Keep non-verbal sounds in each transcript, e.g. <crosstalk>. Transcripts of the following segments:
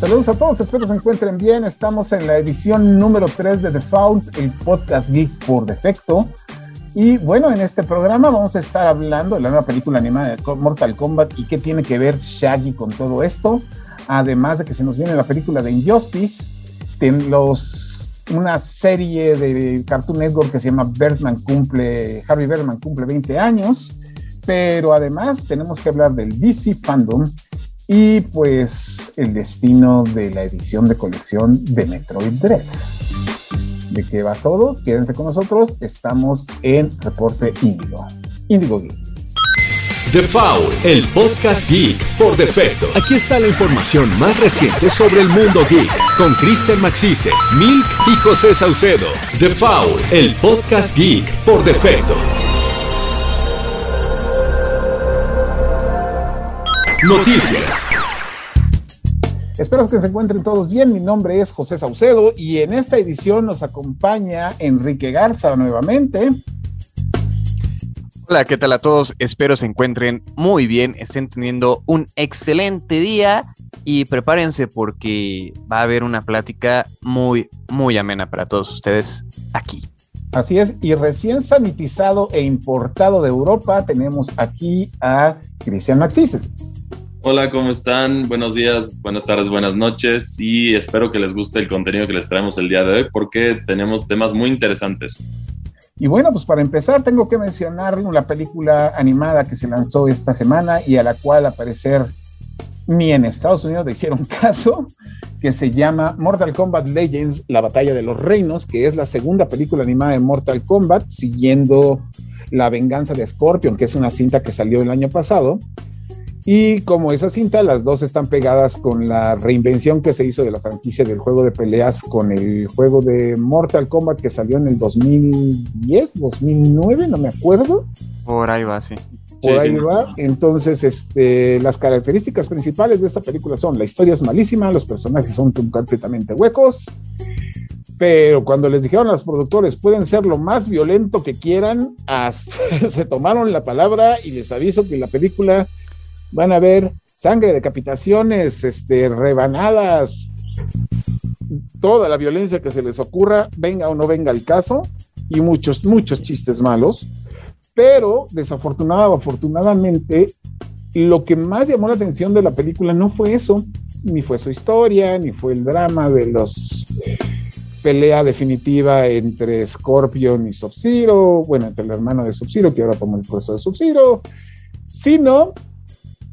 Saludos a todos, espero se encuentren bien. Estamos en la edición número 3 de The Fault, el podcast geek por defecto. Y bueno, en este programa vamos a estar hablando de la nueva película animada de Mortal Kombat y qué tiene que ver Shaggy con todo esto. Además de que se nos viene la película de Injustice, los, una serie de Cartoon Network que se llama Bertman cumple, Harvey Bertman cumple 20 años. Pero además tenemos que hablar del DC Fandom y pues el destino de la edición de colección de Metroid Dread. ¿De qué va todo? Quédense con nosotros, estamos en Reporte Índigo. Índigo Geek. The Foul, el podcast geek por defecto. Aquí está la información más reciente sobre el mundo geek con Kristen Maxise, Milk y José Saucedo. The Foul, el podcast geek por defecto. Noticias. Espero que se encuentren todos bien. Mi nombre es José Saucedo y en esta edición nos acompaña Enrique Garza nuevamente. Hola, ¿qué tal a todos? Espero se encuentren muy bien, estén teniendo un excelente día y prepárense porque va a haber una plática muy, muy amena para todos ustedes aquí. Así es, y recién sanitizado e importado de Europa tenemos aquí a Cristian Maxises. Hola, ¿cómo están? Buenos días, buenas tardes, buenas noches y espero que les guste el contenido que les traemos el día de hoy porque tenemos temas muy interesantes. Y bueno, pues para empezar tengo que mencionar una película animada que se lanzó esta semana y a la cual al parecer ni en Estados Unidos le hicieron <laughs> caso, que se llama Mortal Kombat Legends, la batalla de los reinos, que es la segunda película animada de Mortal Kombat, siguiendo La venganza de Scorpion, que es una cinta que salió el año pasado. Y como esa cinta, las dos están pegadas con la reinvención que se hizo de la franquicia del juego de peleas con el juego de Mortal Kombat que salió en el 2010, 2009, no me acuerdo. Por ahí va, sí. Por ahí va. Entonces, este, las características principales de esta película son, la historia es malísima, los personajes son completamente huecos, pero cuando les dijeron a los productores, pueden ser lo más violento que quieran, <laughs> se tomaron la palabra y les aviso que la película van a ver sangre, decapitaciones, este, rebanadas, toda la violencia que se les ocurra, venga o no venga el caso, y muchos, muchos chistes malos. Pero desafortunadamente, afortunadamente, lo que más llamó la atención de la película no fue eso, ni fue su historia, ni fue el drama de los pelea definitiva entre Scorpion y Sub-Zero, bueno, entre el hermano de Sub-Zero, que ahora tomó el puesto de Sub-Zero, sino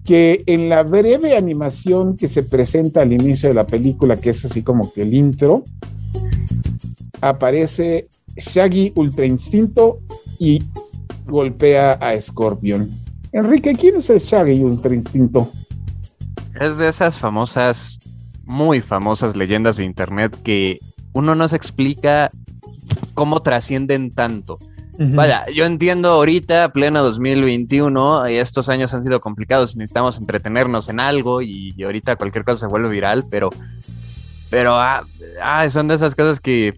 que en la breve animación que se presenta al inicio de la película, que es así como que el intro, aparece Shaggy Ultra Instinto y golpea a Scorpion. Enrique, ¿quién es el Shaggy Ultra Instinto? Es de esas famosas, muy famosas leyendas de internet que uno no se explica cómo trascienden tanto. Vaya, yo entiendo ahorita, pleno 2021, y estos años han sido complicados necesitamos entretenernos en algo y, ahorita cualquier cosa se vuelve viral, pero, pero ah, ah son de esas cosas que,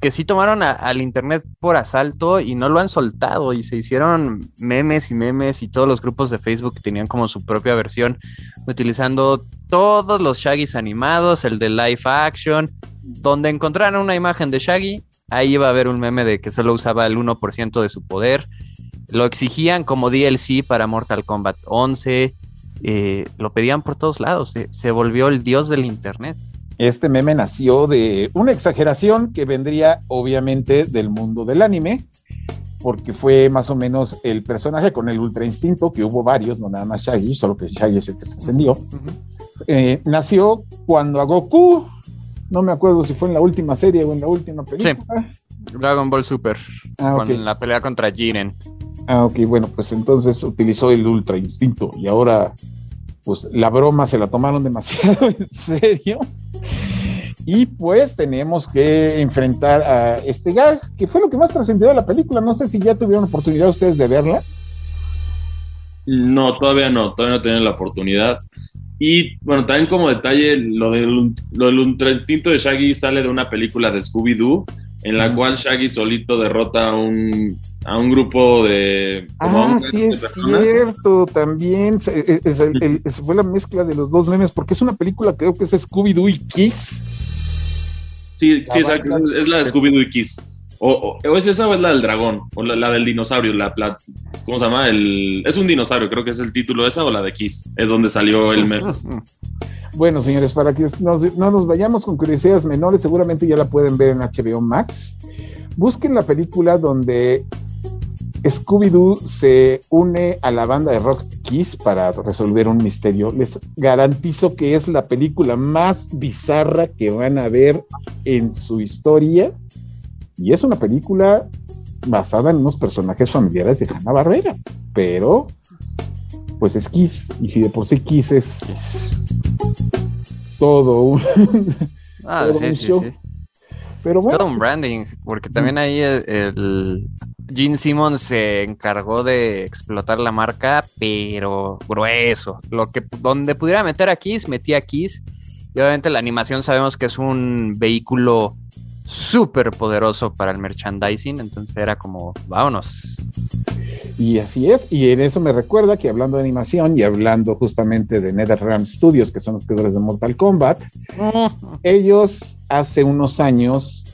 que sí tomaron al Internet por asalto y no lo han soltado y se hicieron memes y memes y todos los grupos de Facebook tenían como su propia versión utilizando todos los Shaggys animados, el de live action, donde encontraron una imagen de Shaggy Ahí iba a haber un meme de que solo usaba el 1% de su poder. Lo exigían como DLC para Mortal Kombat 11. Eh, lo pedían por todos lados. Se, volvió el dios del Internet. Este meme nació de una exageración que vendría obviamente del mundo del anime, porque fue más o menos el personaje con el ultra instinto, que hubo varios, no nada más Shaggy, solo que Shaggy es el que trascendió. Eh, nació cuando a Goku no me acuerdo si fue en la última serie o en la última película. Sí, Dragon Ball Super, ah, con la pelea contra Jiren. Ah, ok, bueno, pues entonces utilizó el Ultra Instinto y ahora, pues la broma se la tomaron demasiado <laughs> en serio. Y pues tenemos que enfrentar a este gag, que fue lo que más trascendió de la película. No sé si ya tuvieron oportunidad ustedes de verla. No, todavía no, todavía no tienen la oportunidad. Y bueno, también como detalle, lo del, lo del ultra instinto de Shaggy sale de una película de Scooby-Doo, en la cual Shaggy solito derrota a un a un grupo de... ah, sí, es cierto, también. Es, fue la mezcla de los dos memes, porque es una película, creo que es Scooby-Doo y Kiss. Sí, sí, exacto, es la de Scooby-Doo y Kiss. O, es esa o es la del dragón, o la, del dinosaurio, la, ¿cómo se llama? El, es un dinosaurio, creo que es el título de esa o la de Kiss, es donde salió el. <laughs> Bueno, señores, para que no nos vayamos con curiosidades menores, seguramente ya la pueden ver en HBO Max. Busquen la película donde Scooby-Doo se une a la banda de rock Kiss para resolver un misterio. Les garantizo que es la película más bizarra que van a ver en su historia. Y es una película basada en unos personajes familiares de Hanna Barbera. Pero, pues es Kiss. Y si de por sí Kiss es todo un. Ah, sí, sí, sí. Pero bueno. Es todo un branding, porque también ahí el, Gene Simmons se encargó de explotar la marca, pero grueso. Lo que donde pudiera meter a Kiss, metía a Kiss. Y obviamente la animación sabemos que es un vehículo súper poderoso para el merchandising, entonces era como, vámonos. Y así es, y en eso me recuerda que hablando de animación y hablando justamente de NetherRealm Studios, que son los creadores de Mortal Kombat, <laughs> ellos hace unos años,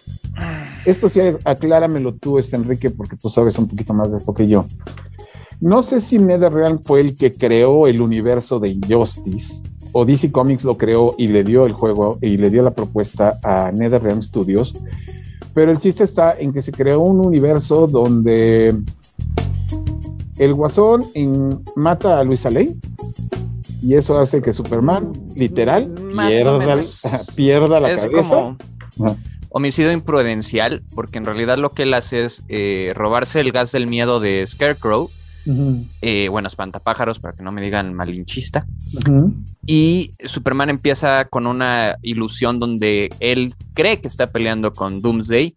esto sí, acláramelo tú, este Enrique, porque tú sabes un poquito más de esto que yo. No sé si NetherRealm fue el que creó el universo de Injustice o DC Comics lo creó y le dio el juego y le dio la propuesta a NetherRealm Studios, pero el chiste está en que se creó un universo donde el guasón mata a Luisa Ley y eso hace que Superman, literal, pierda, la <laughs> cabeza. homicidio imprudencial, porque en realidad lo que él hace es eh, robarse el gas del miedo de Scarecrow. Eh, bueno, espantapájaros, para que no me digan malinchista. Y Superman empieza con una ilusión donde él cree que está peleando con Doomsday,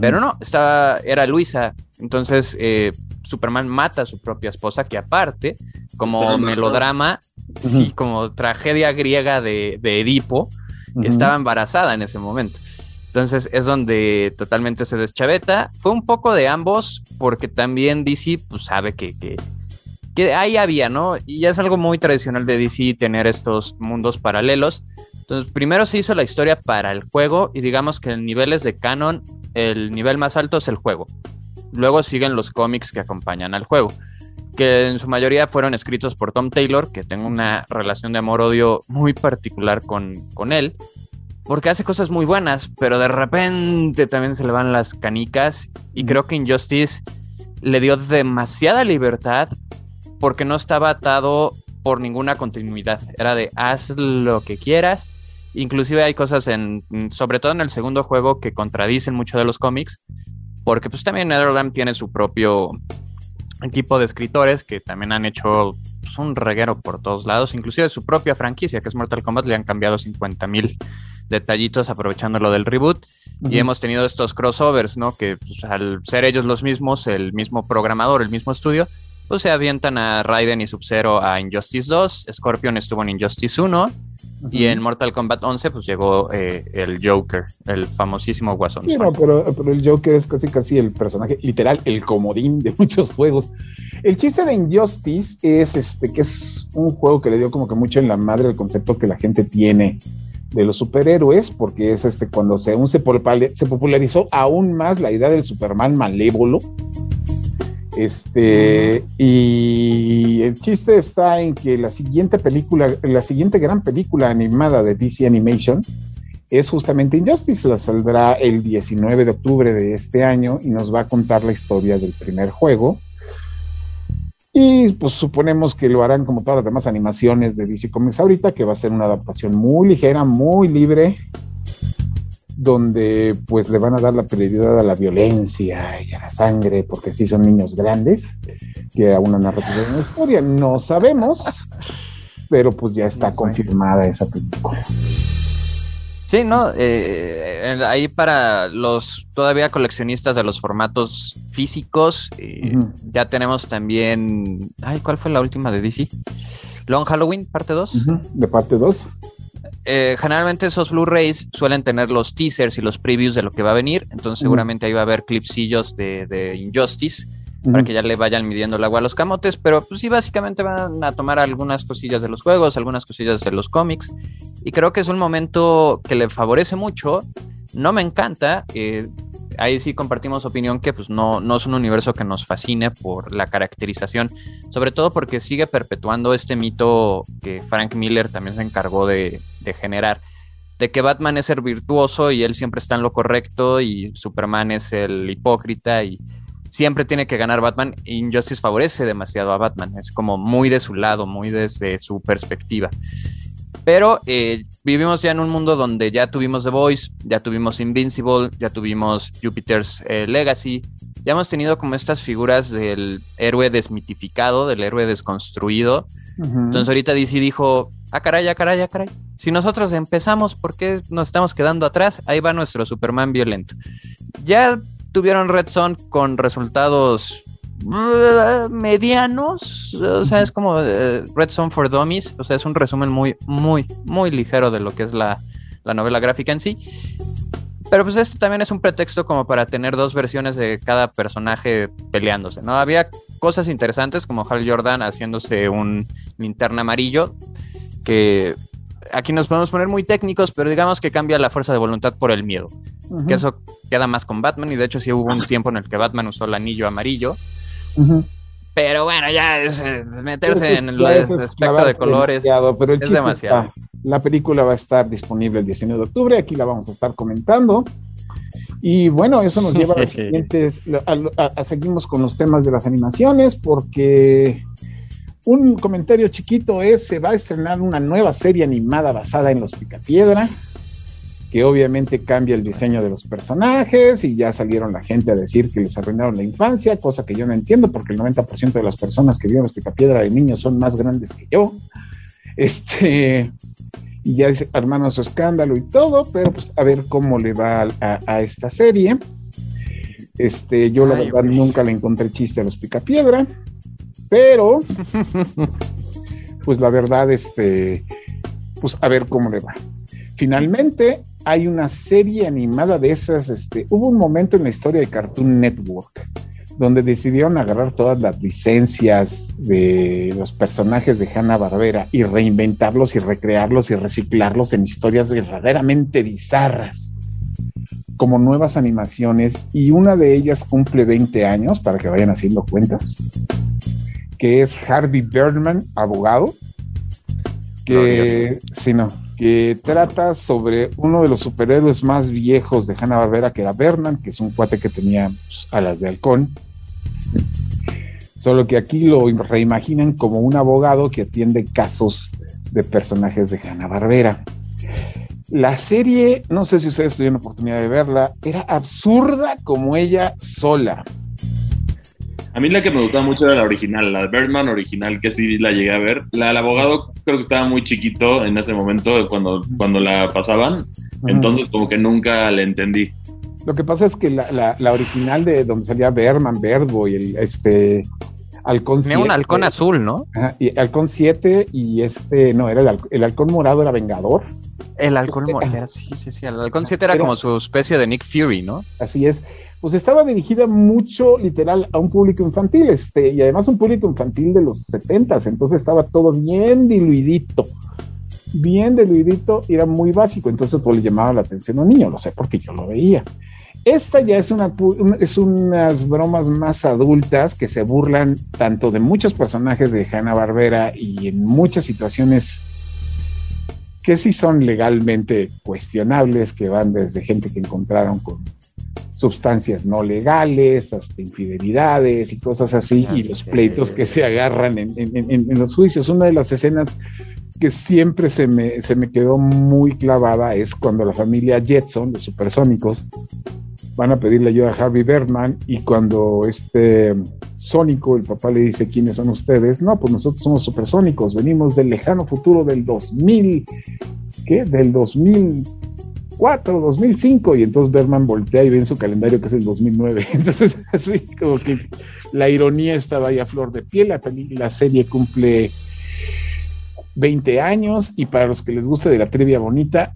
pero no, estaba, era Luisa. Entonces, eh, Superman mata a su propia esposa, que aparte, como melodrama, sí, como tragedia griega de, Edipo, estaba embarazada en ese momento. Entonces es donde totalmente se deschaveta. Fue un poco de ambos, porque también DC pues, sabe que, que, que, ahí había, ¿no? Y ya es algo muy tradicional de DC tener estos mundos paralelos. Entonces, primero se hizo la historia para el juego, y digamos que en niveles de canon, el nivel más alto es el juego. Luego siguen los cómics que acompañan al juego, que en su mayoría fueron escritos por Tom Taylor, que tengo una relación de amor-odio muy particular con, con él, porque hace cosas muy buenas, pero de repente también se le van las canicas y creo que Injustice le dio demasiada libertad porque no estaba atado por ninguna continuidad. Era de haz lo que quieras. Inclusive hay cosas en, sobre todo en el segundo juego, que contradicen mucho de los cómics, porque pues también Netherland tiene su propio equipo de escritores que también han hecho pues, un reguero por todos lados, inclusive su propia franquicia que es Mortal Kombat le han cambiado 50 mil detallitos aprovechando lo del reboot y hemos tenido estos crossovers, ¿no? Que pues, al ser ellos los mismos, el mismo programador, el mismo estudio, pues se avientan a Raiden y Sub-Zero a Injustice 2, Scorpion estuvo en Injustice 1 y en Mortal Kombat 11 pues llegó eh, el Joker, el famosísimo Guasón. pero, el Joker es casi casi el personaje literal, el comodín de <laughs> muchos juegos. El chiste de Injustice es este que es un juego que le dio como que mucho en la madre el concepto que la gente tiene de los superhéroes, porque es este cuando se, se, se popularizó aún más la idea del Superman malévolo este, y el chiste está en que la siguiente película, la siguiente gran película animada de DC Animation es justamente Injustice. La saldrá el 19 de octubre de este año y nos va a contar la historia del primer juego. Y pues suponemos que lo harán como todas las demás animaciones de DC Comics ahorita, que va a ser una adaptación muy ligera, muy libre, donde pues le van a dar la prioridad a la violencia y a la sangre, porque sí son niños grandes, que a una narrativa de una historia. No sabemos, pero pues ya está confirmada esa película. Sí, ¿no? Eh, ahí para los todavía coleccionistas de los formatos físicos, eh, ya tenemos también... Ay, ¿cuál fue la última de DC? Long Halloween, parte 2. De parte 2. Eh, generalmente esos Blu-rays suelen tener los teasers y los previews de lo que va a venir, entonces seguramente ahí va a haber clipsillos de, Injustice. Para que ya le vayan midiendo el agua a los camotes, pero pues sí, básicamente van a tomar algunas cosillas de los juegos, algunas cosillas de los cómics, y creo que es un momento que le favorece mucho. No me encanta, eh, ahí sí compartimos opinión que pues no, no es un universo que nos fascine por la caracterización, sobre todo porque sigue perpetuando este mito que Frank Miller también se encargó de, generar, de que Batman es el virtuoso y él siempre está en lo correcto y Superman es el hipócrita y siempre tiene que ganar Batman. Injustice favorece demasiado a Batman, es como muy de su lado, muy desde su perspectiva. Pero eh, vivimos ya en un mundo donde ya tuvimos The Voice, ya tuvimos Invincible, ya tuvimos Jupiter's eh, Legacy, ya hemos tenido como estas figuras del héroe desmitificado, del héroe desconstruido. Entonces ahorita DC dijo, ah caray, ah caray, ah caray. Si nosotros empezamos, ¿por qué nos estamos quedando atrás? Ahí va nuestro Superman violento. Ya tuvieron Red Son con resultados uh, medianos, o sea, es como eh, Red Son for Dummies, o sea, es un resumen muy, muy, muy ligero de lo que es la, la novela gráfica en sí. Pero pues este también es un pretexto como para tener dos versiones de cada personaje peleándose, ¿no? Había cosas interesantes como Hal Jordan haciéndose un linterna amarillo, que aquí nos podemos poner muy técnicos, pero digamos que cambia la fuerza de voluntad por el miedo. Que eso queda más con Batman, y de hecho sí hubo un tiempo en el que Batman usó el anillo amarillo. Pero bueno, ya es, meterse en el aspecto de colores. pero el es demasiado. la película va a estar disponible el 19 de octubre, aquí la vamos a estar comentando. Y bueno, eso nos lleva a los <laughs> siguientes, a, seguimos con los temas de las animaciones, porque un comentario chiquito es, se va a estrenar una nueva serie animada basada en los Picapiedra, que obviamente cambia el diseño de los personajes y ya salieron la gente a decir que les arruinaron la infancia, cosa que yo no entiendo porque el 90% de las personas que vieron los Picapiedra de niños son más grandes que yo. Este, y ya hermano su escándalo y todo, pero pues a ver cómo le va a, esta serie. Este, yo la verdad nunca le encontré chiste a los Picapiedra. Pero, pues la verdad, este, pues a ver cómo le va. Finalmente, hay una serie animada de esas, este, hubo un momento en la historia de Cartoon Network donde decidieron agarrar todas las licencias de los personajes de Hanna Barbera y reinventarlos y recrearlos y reciclarlos en historias verdaderamente bizarras, como nuevas animaciones, y una de ellas cumple 20 años, para que vayan haciendo cuentas que es Harvey Birdman, abogado, que, no, que trata sobre uno de los superhéroes más viejos de Hanna Barbera, que era Birdman, que es un cuate que tenía pues, alas de halcón. Solo que aquí lo reimaginan como un abogado que atiende casos de personajes de Hanna Barbera. La serie, no sé si ustedes tuvieron oportunidad de verla, era absurda como ella sola. A mí la que me gustaba mucho era la original, la de Birdman original, que sí la llegué a ver. La del abogado creo que estaba muy chiquito en ese momento cuando, cuando la pasaban, entonces como que nunca la entendí. Lo que pasa es que la, la, original de donde salía Berman, Verbo y el este Halcón Tenía un halcón azul, ¿no? y Halcón 7 y este, no, era el, el halcón morado era Vengador. El halcón este, morado, sí, sí, sí, el halcón 7 era como su especie de Nick Fury, ¿no? Así es pues estaba dirigida mucho literal a un público infantil, este, y además un público infantil de los setentas, entonces estaba todo bien diluidito, bien diluidito era muy básico, entonces pues le llamaba la atención a un niño, lo sé porque yo lo veía. Esta ya es, una, es unas bromas más adultas que se burlan tanto de muchos personajes de Hanna Barbera y en muchas situaciones que sí son legalmente cuestionables, que van desde gente que encontraron con sustancias no legales, hasta infidelidades y cosas así, y los pleitos que se agarran en, los juicios. Una de las escenas que siempre se me, se me quedó muy clavada es cuando la familia Jetson, de Supersónicos, van a pedirle ayuda a Harvey Berman y cuando este Sónico, el papá le dice, ¿quiénes son ustedes? No, pues nosotros somos supersónicos, venimos del lejano futuro del 2000, ¿qué? Del 2000 2004, 2005, y entonces Berman voltea y ve en su calendario que es el 2009. <laughs> Entonces, así como que la ironía estaba ahí a flor de piel. La, la serie cumple 20 años, y para los que les guste de la trivia bonita,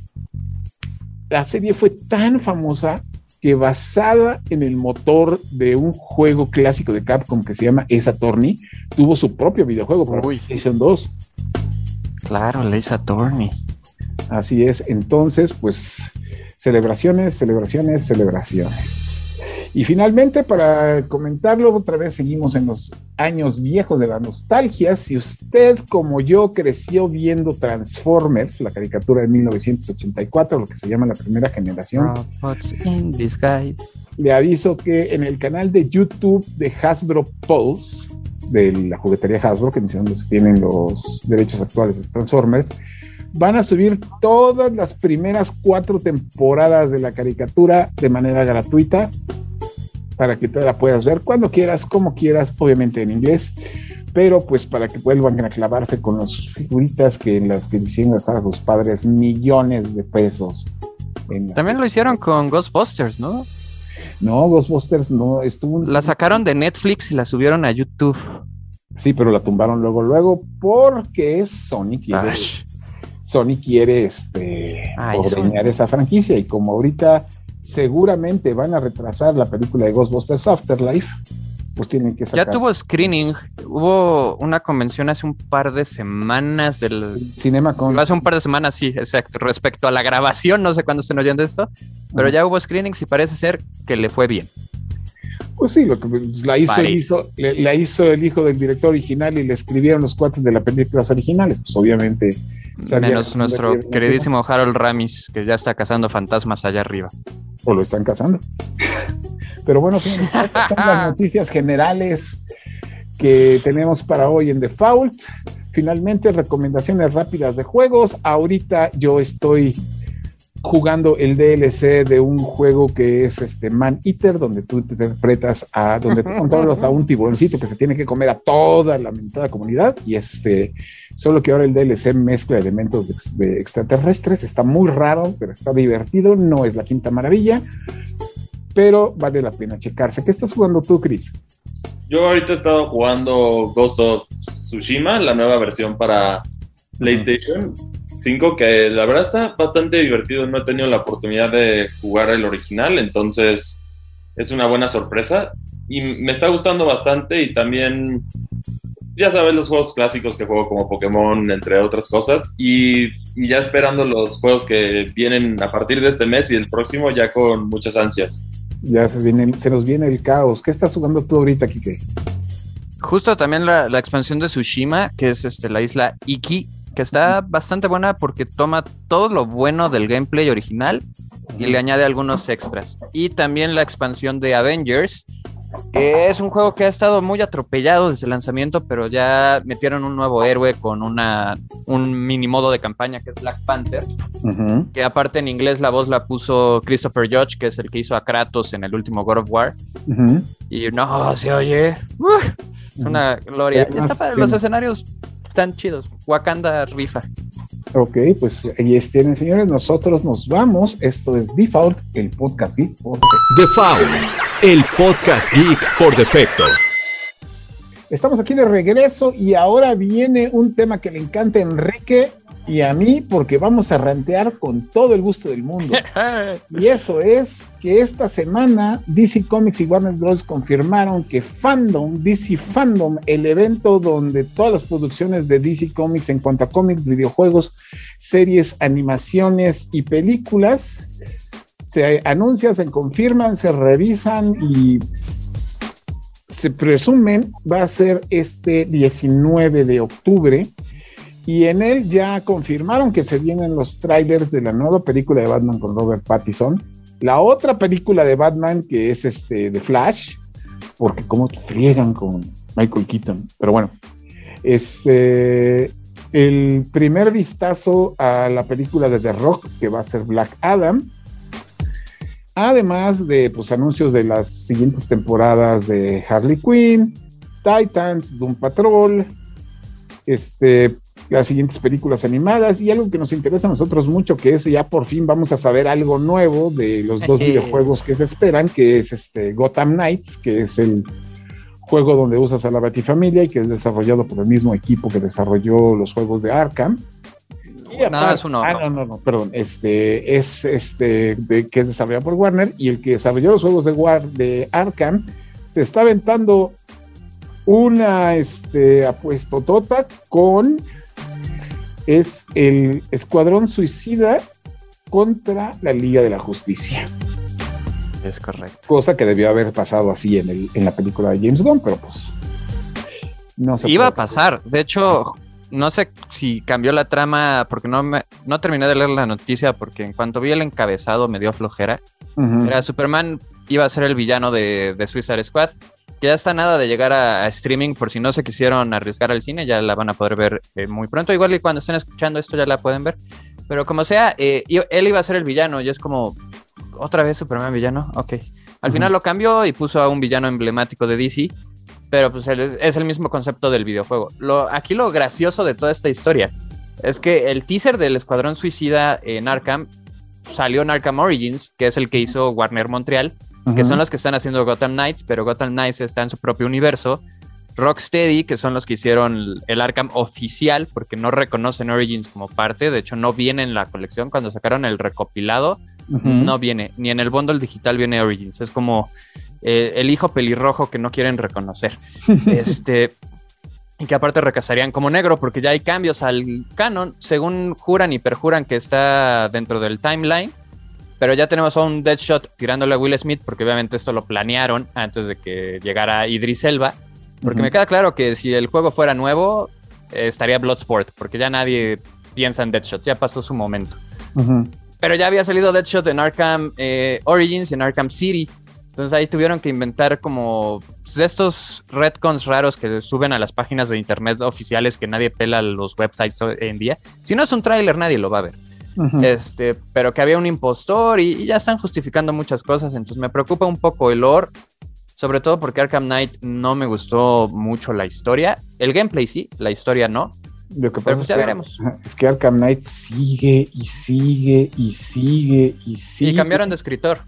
la serie fue tan famosa que basada en el motor de un juego clásico de Capcom que se llama Esa Attorney, tuvo su propio videojuego para PlayStation 2. Claro, Ace Attorney. Así es. Entonces, pues, celebraciones, celebraciones, celebraciones. Y finalmente, para comentarlo, otra vez seguimos en los años viejos de la nostalgia. Si usted, como yo, creció viendo Transformers, la caricatura de 1984, lo que se llama la primera generación, le aviso que en el canal de YouTube de Hasbro Pulse, de la juguetería Hasbro, que es donde se tienen los derechos actuales de Transformers, van a subir todas las primeras cuatro temporadas de la caricatura de manera gratuita para que tú la puedas ver cuando quieras, como quieras, obviamente en inglés, pero pues para que vuelvan a clavarse con las figuritas que en las que hicieron a sus padres millones de pesos. También lo hicieron con Ghostbusters, ¿no? No, Ghostbusters no estuvo. La sacaron de Netflix y la subieron a YouTube. Sí, pero la tumbaron luego, luego, porque Sony quiere. Sony quiere este ordeñar esa franquicia. Y como ahorita seguramente van a retrasar la película de Ghostbusters Afterlife, pues tienen que sacar. Ya tuvo screening, hubo una convención hace un par de semanas del Cinema con hace un par de semanas, sí, exacto, respecto a la grabación, no sé cuándo estén oyendo esto, pero ya hubo screenings y parece ser que le fue bien. Pues sí, lo que pues, la hizo, el hijo, la hizo el hijo del director original y le escribieron los cuates de la películas originales, pues obviamente. Menos nuestro queridísimo Harold Ramis, que ya está cazando fantasmas allá arriba o lo están cazando. <laughs> Pero bueno, <laughs> son, las noticias generales que tenemos para hoy en Default. Finalmente, recomendaciones rápidas de juegos. Ahorita yo estoy jugando el DLC de un juego que es este Man Eater, donde tú te interpretas a, donde te <laughs> controlas a un tiburoncito que se tiene que comer a toda la lamentada comunidad. Y este, solo que ahora el DLC mezcla elementos de, extraterrestres. Está muy raro, pero está divertido. No es la quinta maravilla, pero vale la pena checarse. ¿Qué estás jugando tú, Chris? Yo ahorita he estado jugando Ghost of Tsushima, la nueva versión para PlayStation. 5, que la verdad está bastante divertido. No he tenido la oportunidad de jugar el original, entonces es una buena sorpresa. Y me está gustando bastante y también, ya sabes, los juegos clásicos que juego como Pokémon, entre otras cosas. Y, ya esperando los juegos que vienen a partir de este mes y el próximo ya con muchas ansias. Ya se, se nos viene el caos. ¿Qué estás jugando tú ahorita, Kike? Justo también la, la expansión de Tsushima, que es este, la isla Iki, que está bastante buena porque toma todo lo bueno del gameplay original y le añade algunos extras. Y también la expansión de Avengers, es un juego que ha estado muy atropellado desde el lanzamiento, pero ya metieron un nuevo héroe con una, un mini modo de campaña que es Black Panther, que aparte en inglés la voz la puso Christopher Judge, que es el que hizo a Kratos en el último God of War. Y no, se oye. es una gloria. Está para los escenarios están chidos. Wakanda rifa. Ok, pues ahí tienen, señores. Nosotros nos vamos. Esto es Default, el podcast geek. Default, el podcast geek por defecto. Estamos aquí de regreso y ahora viene un tema que le encanta a Enrique y a mí porque vamos a rantear con todo el gusto del mundo. <laughs> y eso es que esta semana DC Comics y Warner Bros. confirmaron que Fandom, DC Fandom, el evento donde todas las producciones de DC Comics en cuanto a cómics, videojuegos, series, animaciones y películas, se anuncian, se confirman, se revisan y se presumen va a ser este 19 de octubre. Y en él ya confirmaron que se vienen los trailers de la nueva película de Batman con Robert Pattinson, la otra película de Batman que es este de Flash, porque como friegan con Michael Keaton, pero bueno, este el primer vistazo a la película de The Rock que va a ser Black Adam, además de pues anuncios de las siguientes temporadas de Harley Quinn, Titans, Doom Patrol, este las siguientes películas animadas y algo que nos interesa a nosotros mucho, que es ya por fin vamos a saber algo nuevo de los dos videojuegos que se esperan, que es este Gotham Knights, que es el juego donde usas a la Batifamilia y que es desarrollado por el mismo equipo que desarrolló los juegos de Arkham. Nada es uno. Ah, no, no, no, perdón. Este es este de, que es desarrollado por Warner y el que desarrolló los juegos de War de Arkham se está aventando una este apuesto tota con es el Escuadrón Suicida contra la Liga de la Justicia. Es correcto. Cosa que debió haber pasado así en, el, en la película de James Gunn, pero pues no se Iba a pasar. De hecho, no sé si cambió la trama porque no, me, no terminé de leer la noticia porque en cuanto vi el encabezado me dio flojera. Era Superman iba a ser el villano de, de Suicide Squad. Que ya está nada de llegar a, streaming por si no se quisieron arriesgar al cine, ya la van a poder ver eh, muy pronto. Igual y cuando estén escuchando esto ya la pueden ver. Pero como sea, eh, él iba a ser el villano y es como, otra vez Superman villano, ok. Al final lo cambió y puso a un villano emblemático de DC, pero pues es el mismo concepto del videojuego. Lo, aquí lo gracioso de toda esta historia es que el teaser del Escuadrón Suicida en Arkham salió en Arkham Origins, que es el que hizo Warner Montreal, que son los que están haciendo Gotham Knights, pero Gotham Knights está en su propio universo. Rocksteady, que son los que hicieron el Arkham oficial, porque no reconocen Origins como parte, de hecho no viene en la colección, cuando sacaron el recopilado, no viene, ni en el bundle digital viene Origins, es como eh, el hijo pelirrojo que no quieren reconocer. <laughs> este, y que aparte recasarían como negro, porque ya hay cambios al canon, según juran y perjuran que está dentro del timeline. Pero ya tenemos a un Deadshot tirándole a Will Smith, porque obviamente esto lo planearon antes de que llegara Idris Elba porque me queda claro que si el juego fuera nuevo, estaría Bloodsport, porque ya nadie piensa en Deadshot, ya pasó su momento. Pero ya había salido Deadshot en Arkham eh, Origins y en Arkham City. Entonces ahí tuvieron que inventar como pues, estos retcons raros que suben a las páginas de internet oficiales que nadie pela los websites hoy en día. Si no es un tráiler, nadie lo va a ver. Este, pero que había un impostor y, y, ya están justificando muchas cosas. Entonces me preocupa un poco el lore sobre todo porque Arkham Knight no me gustó mucho la historia. El gameplay sí, la historia no. Lo que pasa pues ya veremos. <laughs> Es que Arkham Knight sigue y sigue y sigue y sigue. Y cambiaron de escritor.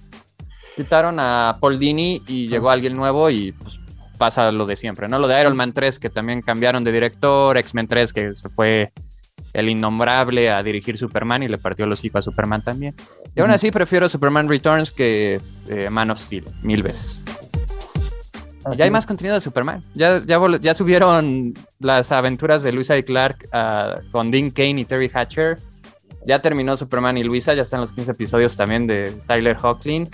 Quitaron a Paul Dini y llegó alguien nuevo y pues pasa lo de siempre, ¿no? Lo de Iron Man 3 que también cambiaron de director, X-Men 3 que se fue el innombrable a dirigir Superman y le partió los hijos a Superman también. Y aún así prefiero Superman Returns que eh, Man of Steel, mil veces ya hay más contenido de Superman. Ya, ya, ya subieron las aventuras de Luisa y Clark ah, con Dean Kane y Terry Hatcher. Ya terminó Superman y Luisa, ya están los 15 episodios también de Tyler Hoechlin.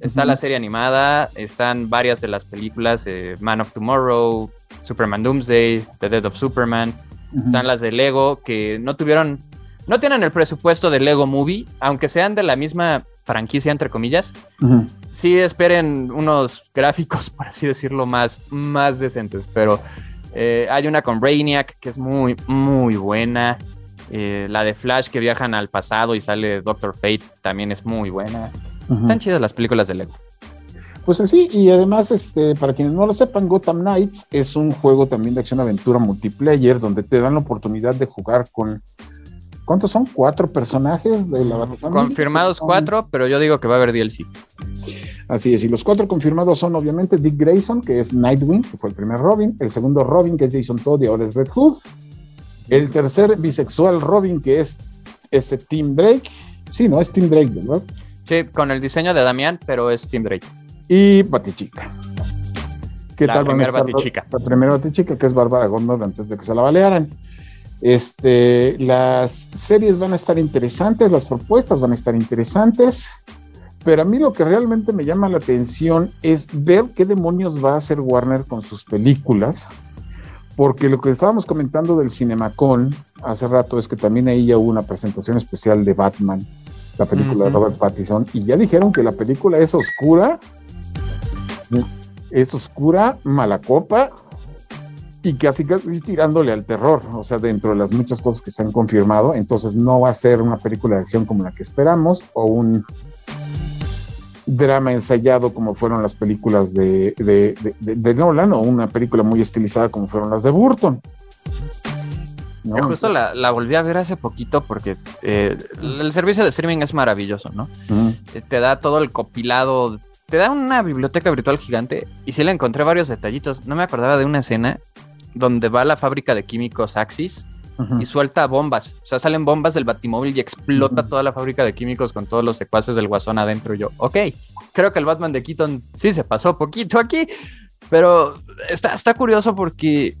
Está la serie animada, están varias de las películas, Man of Tomorrow, Superman Doomsday, The Death of Superman. Están las de Lego, que no tuvieron, no tienen el presupuesto de Lego Movie, aunque sean de la misma franquicia, entre comillas, sí esperen unos gráficos, <laughs> por así decirlo, más, más decentes. Pero eh, hay una con Brainiac que es muy, muy buena. Eh, la de Flash que viajan al pasado y sale Doctor Fate también es muy buena. Están chidas las películas de Lego. Pues así, y además, este, para quienes no lo sepan, Gotham Knights es un juego también de acción-aventura multiplayer donde te dan la oportunidad de jugar con ¿Cuántos son? ¿Cuatro personajes de la Confirmados cuatro, pero yo digo que va a haber DLC. Así es, y los cuatro confirmados son obviamente Dick Grayson, que es Nightwing, que fue el primer Robin, el segundo Robin, que es Jason Todd y ahora es Red Hood, el tercer bisexual Robin, que es este Tim Drake, sí, no, es Tim Drake, ¿verdad? Sí, con el diseño de Damián, pero es Tim Drake. Y Batichica. ¿Qué la tal? Primera Batichica. La primera Batichica, que es Bárbara Gondor antes de que se la balearan. Este, las series van a estar interesantes, las propuestas van a estar interesantes, pero a mí lo que realmente me llama la atención es ver qué demonios va a hacer Warner con sus películas, porque lo que estábamos comentando del Cinemacon hace rato es que también ahí ya hubo una presentación especial de Batman, la película de Robert Pattinson, y ya dijeron que la película es oscura, es oscura, mala copa, y casi casi tirándole al terror, o sea, dentro de las muchas cosas que se han confirmado, entonces no va a ser una película de acción como la que esperamos o un drama ensayado como fueron las películas de, de, Nolan o una película muy estilizada como fueron las de Burton. Yo justo la, volví a ver hace poquito porque eh, el servicio de streaming es maravilloso, ¿no? Eh, te da todo el copilado, te da una biblioteca virtual gigante y sí le encontré varios detallitos. No me acordaba de una escena donde va la fábrica de químicos Axis y suelta bombas. O sea, salen bombas del batimóvil y explota toda la fábrica de químicos con todos los secuaces del guasón adentro. Y yo, ok, creo que el Batman de Keaton sí se pasó poquito aquí, pero está, está curioso porque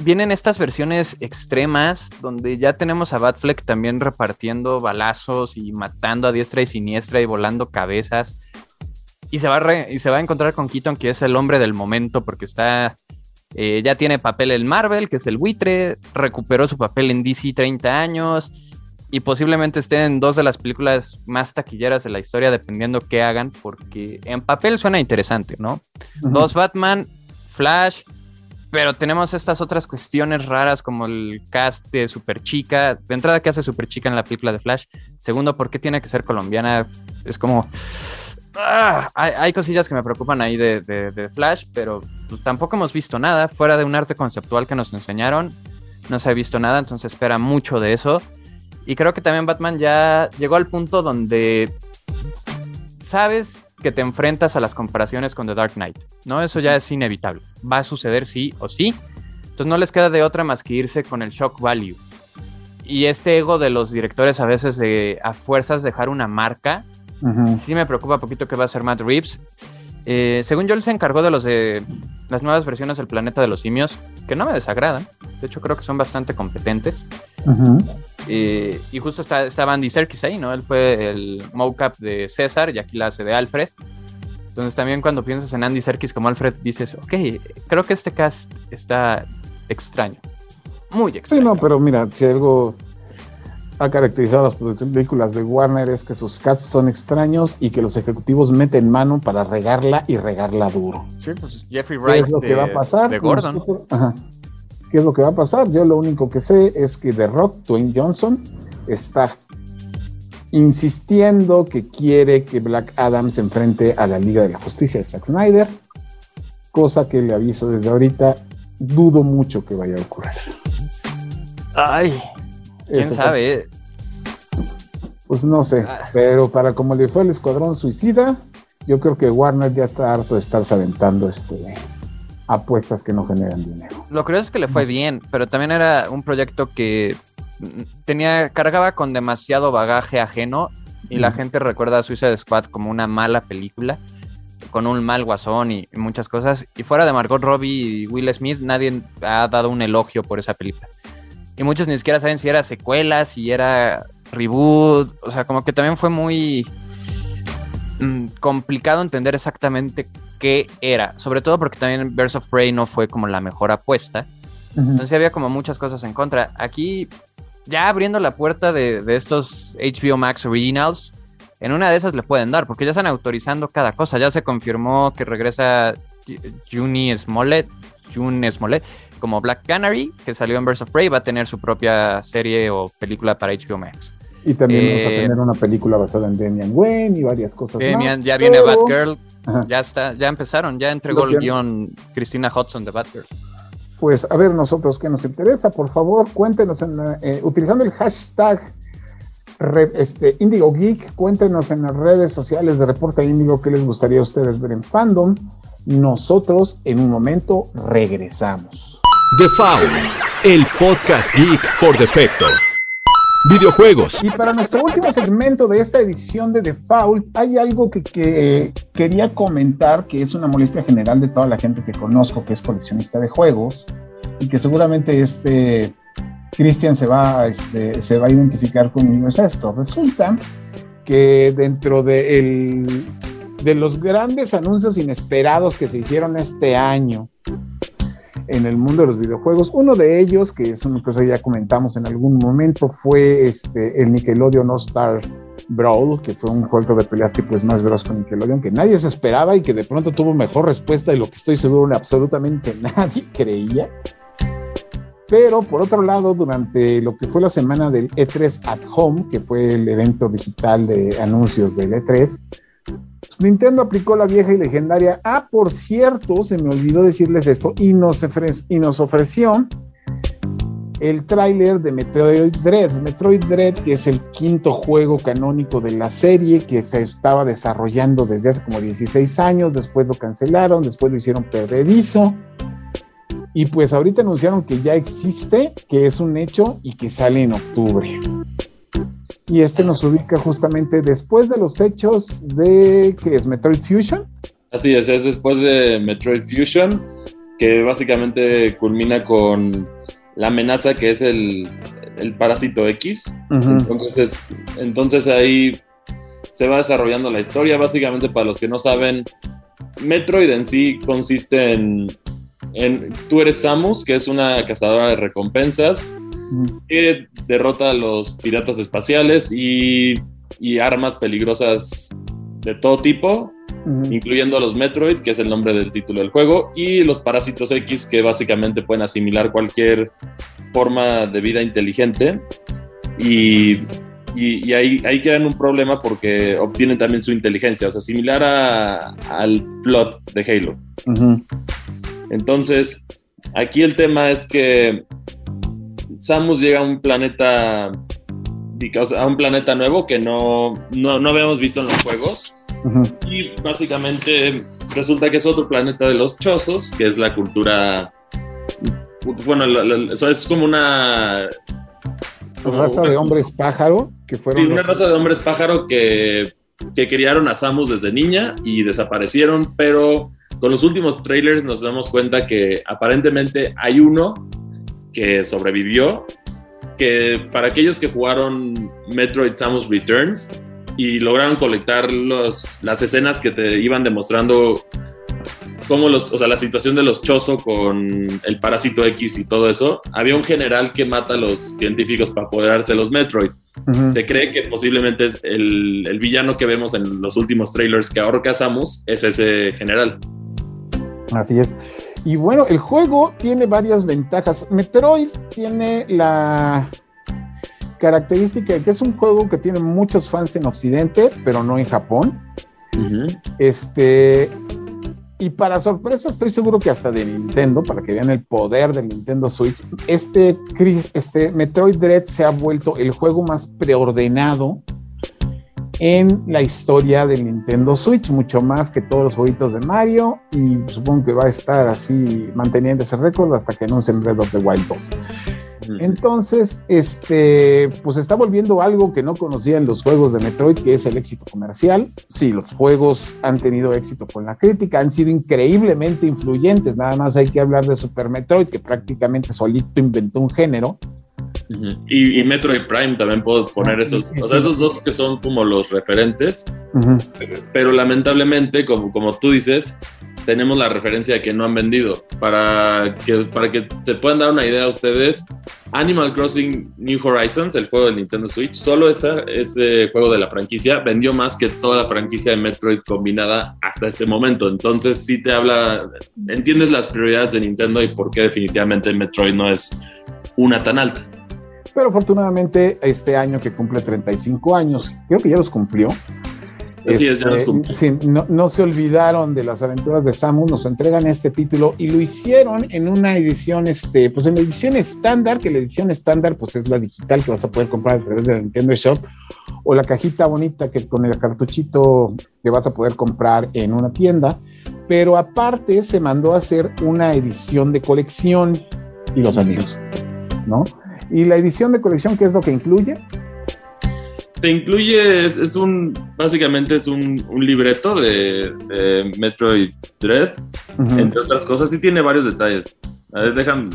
vienen estas versiones extremas donde ya tenemos a Batfleck también repartiendo balazos y matando a diestra y siniestra y volando cabezas. Y se va y se va a encontrar con Keaton, que es el hombre del momento, porque está. Eh, ya tiene papel en Marvel, que es el buitre. Recuperó su papel en DC 30 años. Y posiblemente esté en dos de las películas más taquilleras de la historia, dependiendo qué hagan, porque en papel suena interesante, ¿no? Dos Batman, Flash, pero tenemos estas otras cuestiones raras como el cast de Super Chica. De entrada, ¿qué hace Super Chica en la película de Flash? Segundo, ¿por qué tiene que ser colombiana? Es como... Ah, hay, cosillas que me preocupan ahí de, Flash, pero pues, tampoco hemos visto nada. Fuera de un arte conceptual que nos enseñaron, no se ha visto nada, entonces espera mucho de eso. Y creo que también Batman ya llegó al punto donde sabes que te enfrentas a las comparaciones con The Dark Knight, ¿no? Eso ya es inevitable. Va a suceder sí o sí. Entonces no les queda de otra más que irse con el shock value. Y este ego de los directores a veces de a fuerzas dejar una marca, sí me preocupa un poquito que va a ser Matt Reeves. Eh, según yo, él se encargó de los de las nuevas versiones del Planeta de los Simios, que no me desagradan. De hecho, creo que son bastante competentes. Eh, y justo está, estaba Andy Serkis ahí, ¿no? Él fue el mocap de César y aquí la hace de Alfred. Entonces también cuando piensas en Andy Serkis como Alfred, dices, ok, creo que este cast está extraño. Muy extraño. Sí, no, pero mira, si algo ha caracterizado las películas de Warner es que sus casts son extraños y que los ejecutivos meten mano para regarla y regarla duro. Sí, pues Jeffrey Wright. ¿Qué es lo que va a pasar? De Gordon. ¿Qué es lo que va a pasar? Yo lo único que sé es que The Rock, Dwayne Johnson, está insistiendo que quiere que Black Adam se enfrente a la Liga de la Justicia de Zack Snyder, cosa que le aviso desde ahorita, dudo mucho que vaya a ocurrir. Ay, quién sabe. Pues no sé, ah. pero para como le fue el Escuadrón Suicida, yo creo que Warner ya está harto de estarse aventando este apuestas que no generan dinero. Lo curioso es que le fue bien, pero también era un proyecto que tenía cargaba con demasiado bagaje ajeno y la gente recuerda a Suicide Squad como una mala película con un mal guasón y, muchas cosas. Y fuera de Margot Robbie y Will Smith, nadie ha dado un elogio por esa película. Y muchos ni siquiera saben si era secuela, si era reboot. O sea, como que también fue muy mm, complicado entender exactamente qué era. Sobre todo porque también Birds of Prey no fue como la mejor apuesta. Entonces había como muchas cosas en contra. Aquí, ya abriendo la puerta de, de estos HBO Max Originals, en una de esas le pueden dar, porque ya están autorizando cada cosa. Ya se confirmó que regresa Juni Smollett, June Smollett, como Black Canary, que salió en Birds of Prey, va a tener su propia serie o película para HBO Max. Y también vamos a eh, tener una película basada en Damian Wayne y varias cosas Damian, Ya viene Batgirl, ya está, ya empezaron, ya entregó el guion Christina Hudson de Batgirl. Pues a ver, nosotros qué nos interesa, por favor, cuéntenos en, eh, utilizando el hashtag este, Indigo Geek, cuéntenos en las redes sociales de Reporta Indigo qué les gustaría a ustedes ver en fandom. Nosotros en un momento regresamos. The Foul, el podcast geek por defecto. Videojuegos. Y para nuestro último segmento de esta edición de The Foul, hay algo que, que, quería comentar que es una molestia general de toda la gente que conozco que es coleccionista de juegos y que seguramente este Cristian se va, este, se va a identificar conmigo es esto. Resulta que dentro de, el, de los grandes anuncios inesperados que se hicieron este año en el mundo de los videojuegos, uno de ellos, que es una cosa que ya comentamos en algún momento, fue este, el Nickelodeon All Star Brawl, que fue un juego de peleas tipo Smash Bros. con Nickelodeon, que nadie se esperaba y que de pronto tuvo mejor respuesta de lo que estoy seguro que absolutamente <laughs> nadie creía. Pero por otro lado, durante lo que fue la semana del E3 at Home, que fue el evento digital de anuncios del E3, pues Nintendo aplicó la vieja y legendaria. Ah, por cierto, se me olvidó decirles esto, y nos, ofreció el tráiler de Metroid Dread. Metroid Dread, que es el quinto juego canónico de la serie que se estaba desarrollando desde hace como 16 años, después lo cancelaron, después lo hicieron perdedizo Y pues ahorita anunciaron que ya existe, que es un hecho y que sale en octubre. Y este nos ubica justamente después de los hechos de que es Metroid Fusion. Así es, es después de Metroid Fusion, que básicamente culmina con la amenaza que es el, el parásito X. entonces, entonces ahí se va desarrollando la historia. Básicamente, para los que no saben, Metroid en sí consiste en, en tú eres Samus, que es una cazadora de recompensas, que derrota a los piratas espaciales y, y armas peligrosas de todo tipo, incluyendo a los Metroid, que es el nombre del título del juego, y los parásitos X, que básicamente pueden asimilar cualquier forma de vida inteligente. Y, y, ahí, ahí quedan un problema porque obtienen también su inteligencia, o sea, similar a, al Flood de Halo. Entonces, aquí el tema es que Samus llega a un planeta a un planeta nuevo que no, no, habíamos visto en los juegos. Y básicamente resulta que es otro planeta de los chozos, que es la cultura. Bueno, eso es como una. raza de hombres pájaro que fueron. Sí, una raza de hombres pájaro que, que criaron a Samus desde niña y desaparecieron, pero con los últimos trailers nos damos cuenta que aparentemente hay uno que sobrevivió que para aquellos que jugaron Metroid Samus Returns y lograron colectar los, las escenas que te iban demostrando cómo los, o sea, la situación de los Chozo con el parásito X y todo eso, había un general que mata a los científicos para apoderarse de los Metroid. Se cree que posiblemente es el, el, villano que vemos en los últimos trailers que ahora Samus es ese general. Así es. Y bueno, el juego tiene varias ventajas. Metroid tiene la característica de que es un juego que tiene muchos fans en Occidente, pero no en Japón. Este. Y para sorpresa, estoy seguro que hasta de Nintendo, para que vean el poder del Nintendo Switch, este, este Metroid Dread se ha vuelto el juego más preordenado en la historia del Nintendo Switch, mucho más que todos los jueguitos de Mario y supongo que va a estar así manteniendo ese récord hasta que anuncien Breath of the Wild 2. Entonces, este, pues está volviendo algo que no conocían los juegos de Metroid, que es el éxito comercial. Sí, los juegos han tenido éxito con la crítica, han sido increíblemente influyentes. Nada más hay que hablar de Super Metroid, que prácticamente solito inventó un género y, Metroid Prime también puedo poner ah, esos, o sea, esos dos que son como los referentes, pero, lamentablemente, como, como tú dices, tenemos la referencia de que no han vendido. Para que, para que te puedan dar una idea a ustedes, Animal Crossing New Horizons, el juego de Nintendo Switch, solo esa, ese juego de la franquicia vendió más que toda la franquicia de Metroid combinada hasta este momento. Entonces, sí te habla, entiendes las prioridades de Nintendo y por qué definitivamente Metroid no es una tan alta. Pero afortunadamente este año que cumple 35 años, creo que ya los cumplió. Así es, ya este, no, no, se olvidaron de las aventuras de Samus, nos entregan este título y lo hicieron en una edición, este, pues en la edición estándar, que la edición estándar pues es la digital que vas a poder comprar a través de la Nintendo Shop, o la cajita bonita que con el cartuchito que vas a poder comprar en una tienda, pero aparte se mandó a hacer una edición de colección y los amigos, ¿no? ¿Y la edición de colección qué es lo que incluye? Te incluye, es, un, básicamente es un, libreto de, Metroid Dread, entre otras cosas, y tiene varios detalles. A ver, déjame,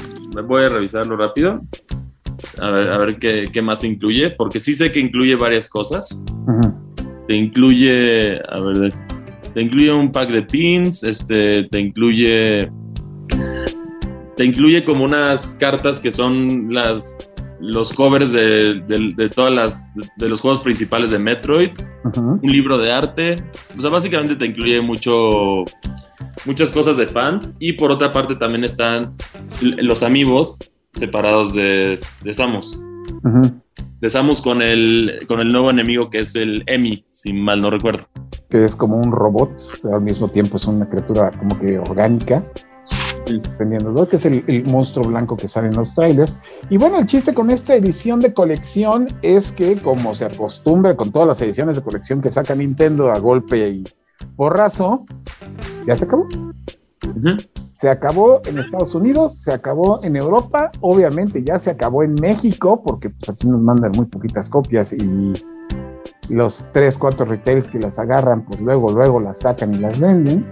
voy a revisarlo rápido. A ver, a ver qué, más incluye, porque sí sé que incluye varias cosas. Te incluye, a ver, te incluye un pack de pins, este, te incluye te incluye como unas cartas que son las los covers de, todas las de los juegos principales de Metroid, un libro de arte, o sea, básicamente te incluye mucho muchas cosas de fans. Y por otra parte también están los amigos separados de, de Samus. De Samus con el, con el nuevo enemigo que es el Emi, si mal no recuerdo. Que es como un robot, pero al mismo tiempo es una criatura como que orgánica dependiendo de lo que es el, monstruo blanco que sale en los trailers. Y bueno, el chiste con esta edición de colección es que, como se acostumbra con todas las ediciones de colección que saca Nintendo a golpe y porrazo, ya se acabó. Se acabó en Estados Unidos, se acabó en Europa, obviamente ya se acabó en México, porque pues aquí nos mandan muy poquitas copias y los tres, cuatro retails que las agarran, pues luego, luego las sacan y las venden.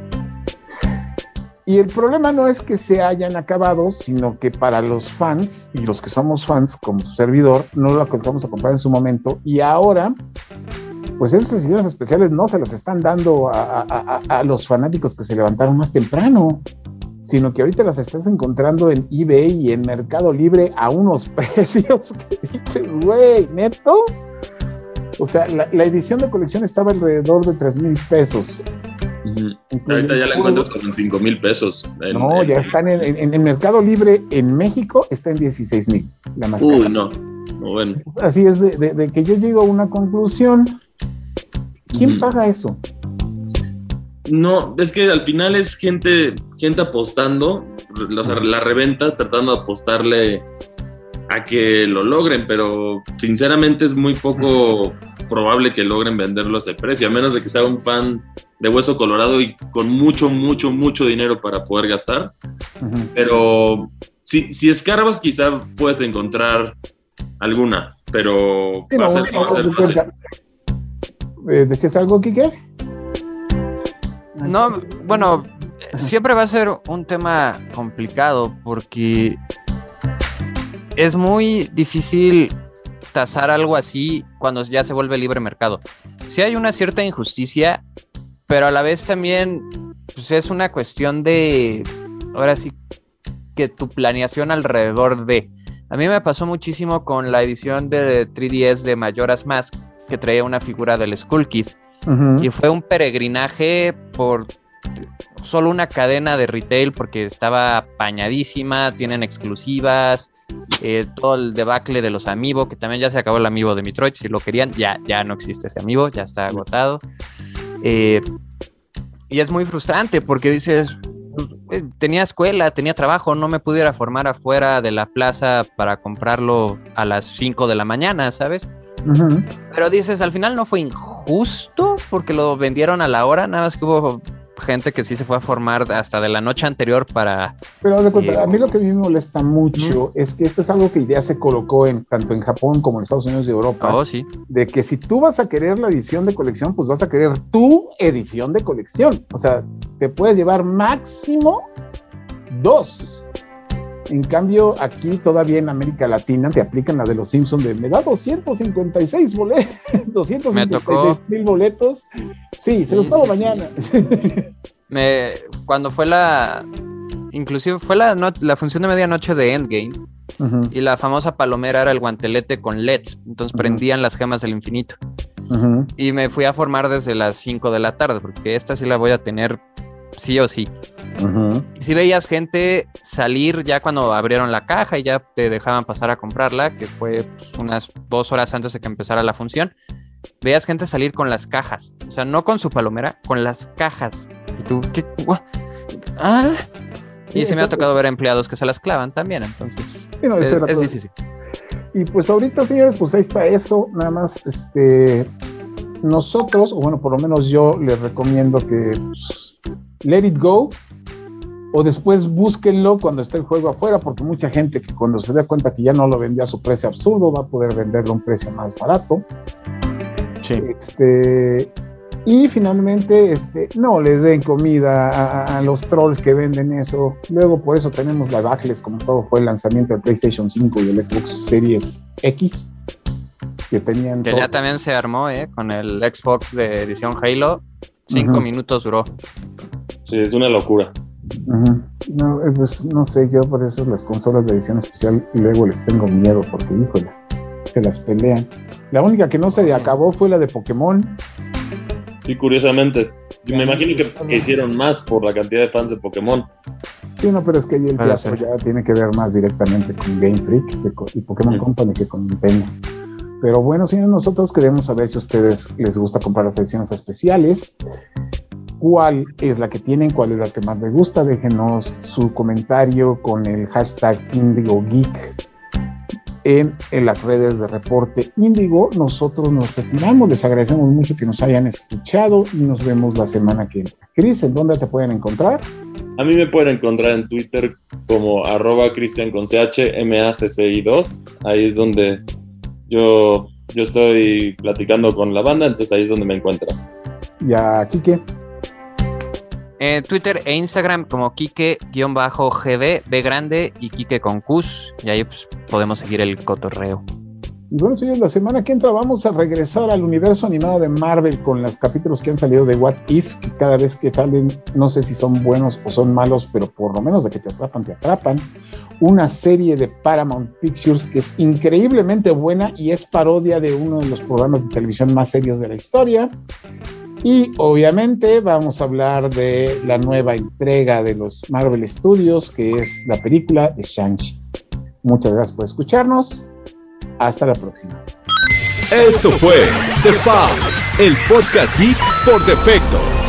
Y el problema no es que se hayan acabado, sino que para los fans y los que somos fans como su servidor, no lo alcanzamos a comprar en su momento y ahora, pues esas ediciones especiales no se las están dando a, los fanáticos que se levantaron más temprano, sino que ahorita las estás encontrando en eBay y en Mercado Libre a unos <laughs> precios que dices, güey, neto. O sea, la, la edición de colección estaba alrededor de 3 mil pesos Ahorita ya la encuentras como en 5 mil pesos. no, ya están en, el Mercado Libre en México, está en 16 mil. La más Uy, no. Bueno. Así es, de, que yo llego a una conclusión. ¿Quién paga eso? No, es que al final es gente, gente apostando, la reventa, tratando de apostarle a que lo logren, pero sinceramente es muy poco probable que logren venderlo a ese precio, a menos de que sea un fan de Hueso Colorado y con mucho, mucho, mucho dinero para poder gastar. Pero si, si escarbas, quizá puedes encontrar alguna, pero va a ser, eh, ¿Decías algo, Kike? No, bueno, siempre va a ser un tema complicado porque es muy difícil tasar algo así cuando ya se vuelve libre mercado. Si hay una cierta injusticia, pero a la vez también pues, es una cuestión de, ahora sí, que tu planeación alrededor de... A mí me pasó muchísimo con la edición de 3DS de Mayoras Mask, que traía una figura del Skull Kid. Y fue un peregrinaje por solo una cadena de retail porque estaba apañadísima, tienen exclusivas, eh, todo el debacle de los Amiibo, que también ya se acabó el Amiibo de Metroid, si lo querían, ya, ya no existe ese Amiibo, ya está agotado. Eh, y es muy frustrante porque dices, eh, tenía escuela, tenía trabajo, no me pudiera formar afuera de la plaza para comprarlo a las 5 de la mañana, ¿sabes? Pero dices, al final no fue injusto porque lo vendieron a la hora, nada más que hubo gente que sí se fue a formar hasta de la noche anterior para... Pero de cuenta, a mí lo que a mí me molesta mucho es que esto es algo que ya se colocó en tanto en Japón como en Estados Unidos y Europa. Oh, sí. De que si tú vas a querer la edición de colección, pues vas a querer tu edición de colección. O sea, te puedes llevar máximo dos. En cambio, aquí todavía en América Latina te aplican la de los Simpsons de me da 256 boletos, 256 mil boletos. Sí, se los pago mañana. <laughs> me, cuando fue la, inclusive fue la, la función de medianoche de Endgame y la famosa palomera era el guantelete con LEDs, entonces prendían las gemas del infinito. Y me fui a formar desde las 5 de la tarde, porque esta sí la voy a tener sí o sí. Si veías gente salir ya cuando abrieron la caja y ya te dejaban pasar a comprarla, que fue pues, unas dos horas antes de que empezara la función, veías gente salir con las cajas. O sea, no con su palomera, con las cajas. Y tú, ¿qué? ¿Ah? Y se me ha tocado ver empleados que se las clavan también, entonces es, difícil. Y pues ahorita, señores, pues ahí está eso. Nada más, este, nosotros, o bueno, por lo menos yo les recomiendo que pues, let it go o después búsquenlo cuando esté el juego afuera, porque mucha gente que cuando se dé cuenta que ya no lo vendía a su precio absurdo va a poder venderlo a un precio más barato. Sí. Este, y finalmente, este, no les den comida a, los trolls que venden eso. Luego, por eso tenemos la backless, como todo fue el lanzamiento del PlayStation 5 y el Xbox Series X. Que tenían. Que ya también se armó, ¿eh? Con el Xbox de edición Halo. Cinco minutos duró. Sí, es una locura. No, eh, pues no sé, yo por eso las consolas de edición especial luego les tengo miedo porque, híjole, se las pelean. La única que no se acabó fue la de Pokémon. Sí, curiosamente. me imagino que, hicieron más por la cantidad de fans de Pokémon. Sí, no, pero es que ahí el teatro ya tiene que ver más directamente con Game Freak y Pokémon Company que con Nintendo. Pero bueno, señores, nosotros queremos saber si a ustedes les gusta comprar las ediciones especiales cuál es la que tienen, cuál es la que más les gusta. Déjenos su comentario con el hashtag IndigoGeek en, en, las redes de Reporte Índigo. Nosotros nos retiramos, les agradecemos mucho que nos hayan escuchado y nos vemos la semana que viene. Cris, ¿en dónde te pueden encontrar? A mí me pueden encontrar en Twitter como arroba cristian con ch, MACCI 2. Ahí es donde yo, yo estoy platicando con la banda, entonces ahí es donde me encuentran. Ya, Kike. Eh, Twitter e Instagram como Kike-GD, B grande y Kike con. Y ahí pues, podemos seguir el cotorreo. Y bueno, señores, la semana que entra vamos a regresar al universo animado de Marvel con los capítulos que han salido de What If, que cada vez que salen, no sé si son buenos o son malos, pero por lo menos de que te atrapan, te atrapan. Una serie de Paramount Pictures que es increíblemente buena y es parodia de uno de los programas de televisión más serios de la historia. Y obviamente vamos a hablar de la nueva entrega de los Marvel Studios, que es la película de Shang-Chi. Muchas gracias por escucharnos. Hasta la próxima. Esto fue The Foul, el podcast geek por defecto.